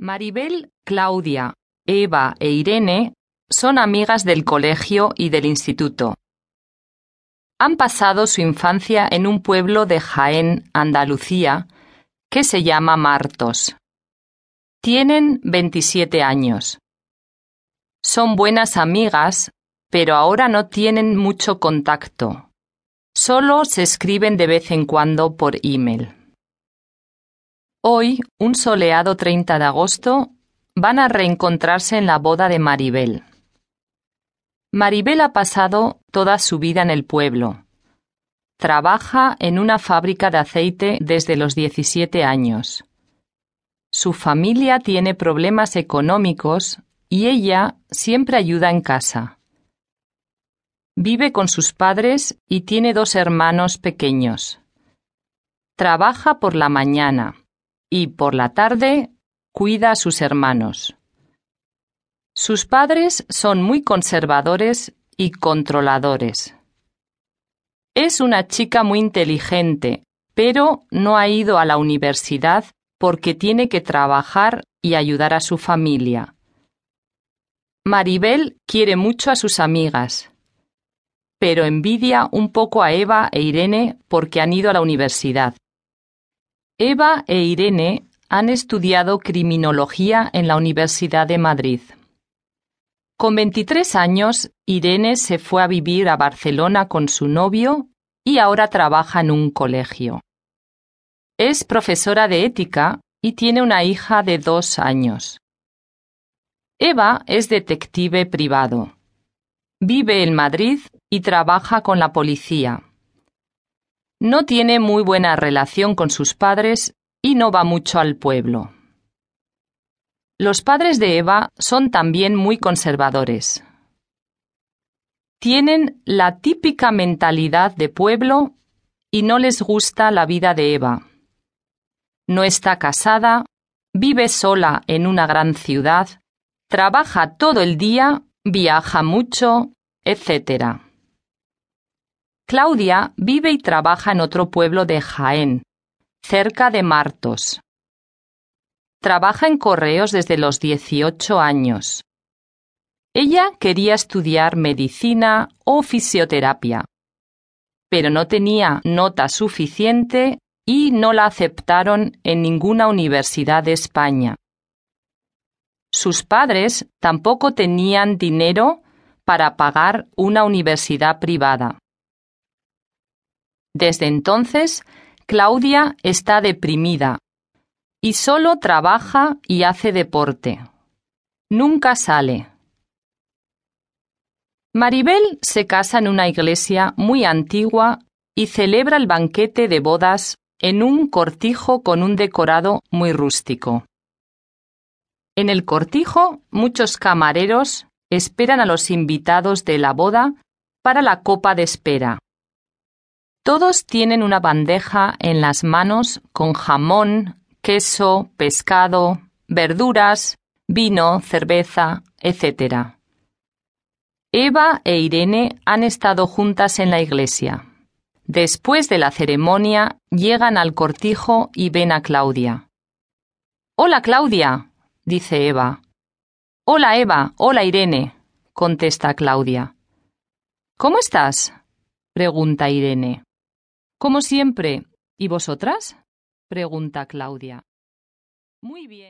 Maribel, Claudia, Eva e Irene son amigas del colegio y del instituto. Han pasado su infancia en un pueblo de Jaén, Andalucía, que se llama Martos. Tienen 27 años. Son buenas amigas, pero ahora no tienen mucho contacto. Solo se escriben de vez en cuando por email. Hoy, un soleado 30 de agosto, van a reencontrarse en la boda de Maribel. Maribel ha pasado toda su vida en el pueblo. Trabaja en una fábrica de aceite desde los 17 años. Su familia tiene problemas económicos y ella siempre ayuda en casa. Vive con sus padres y tiene dos hermanos pequeños. Trabaja por la mañana y por la tarde cuida a sus hermanos. Sus padres son muy conservadores y controladores. Es una chica muy inteligente, pero no ha ido a la universidad porque tiene que trabajar y ayudar a su familia. Maribel quiere mucho a sus amigas, pero envidia un poco a Eva e Irene porque han ido a la universidad. Eva e Irene han estudiado criminología en la Universidad de Madrid. Con 23 años, Irene se fue a vivir a Barcelona con su novio y ahora trabaja en un colegio. Es profesora de ética y tiene una hija de dos años. Eva es detective privado. Vive en Madrid y trabaja con la policía. No tiene muy buena relación con sus padres y no va mucho al pueblo. Los padres de Eva son también muy conservadores. Tienen la típica mentalidad de pueblo y no les gusta la vida de Eva. No está casada, vive sola en una gran ciudad, trabaja todo el día, viaja mucho, etc. Claudia vive y trabaja en otro pueblo de Jaén, cerca de Martos. Trabaja en correos desde los 18 años. Ella quería estudiar medicina o fisioterapia, pero no tenía nota suficiente y no la aceptaron en ninguna universidad de España. Sus padres tampoco tenían dinero para pagar una universidad privada. Desde entonces, Claudia está deprimida y solo trabaja y hace deporte. Nunca sale. Maribel se casa en una iglesia muy antigua y celebra el banquete de bodas en un cortijo con un decorado muy rústico. En el cortijo, muchos camareros esperan a los invitados de la boda para la copa de espera. Todos tienen una bandeja en las manos con jamón, queso, pescado, verduras, vino, cerveza, etc. Eva e Irene han estado juntas en la iglesia. Después de la ceremonia, llegan al cortijo y ven a Claudia. Hola, Claudia, dice Eva. Hola, Eva. Hola, Irene, contesta Claudia. ¿Cómo estás? pregunta Irene. Como siempre. ¿Y vosotras? pregunta Claudia. Muy bien.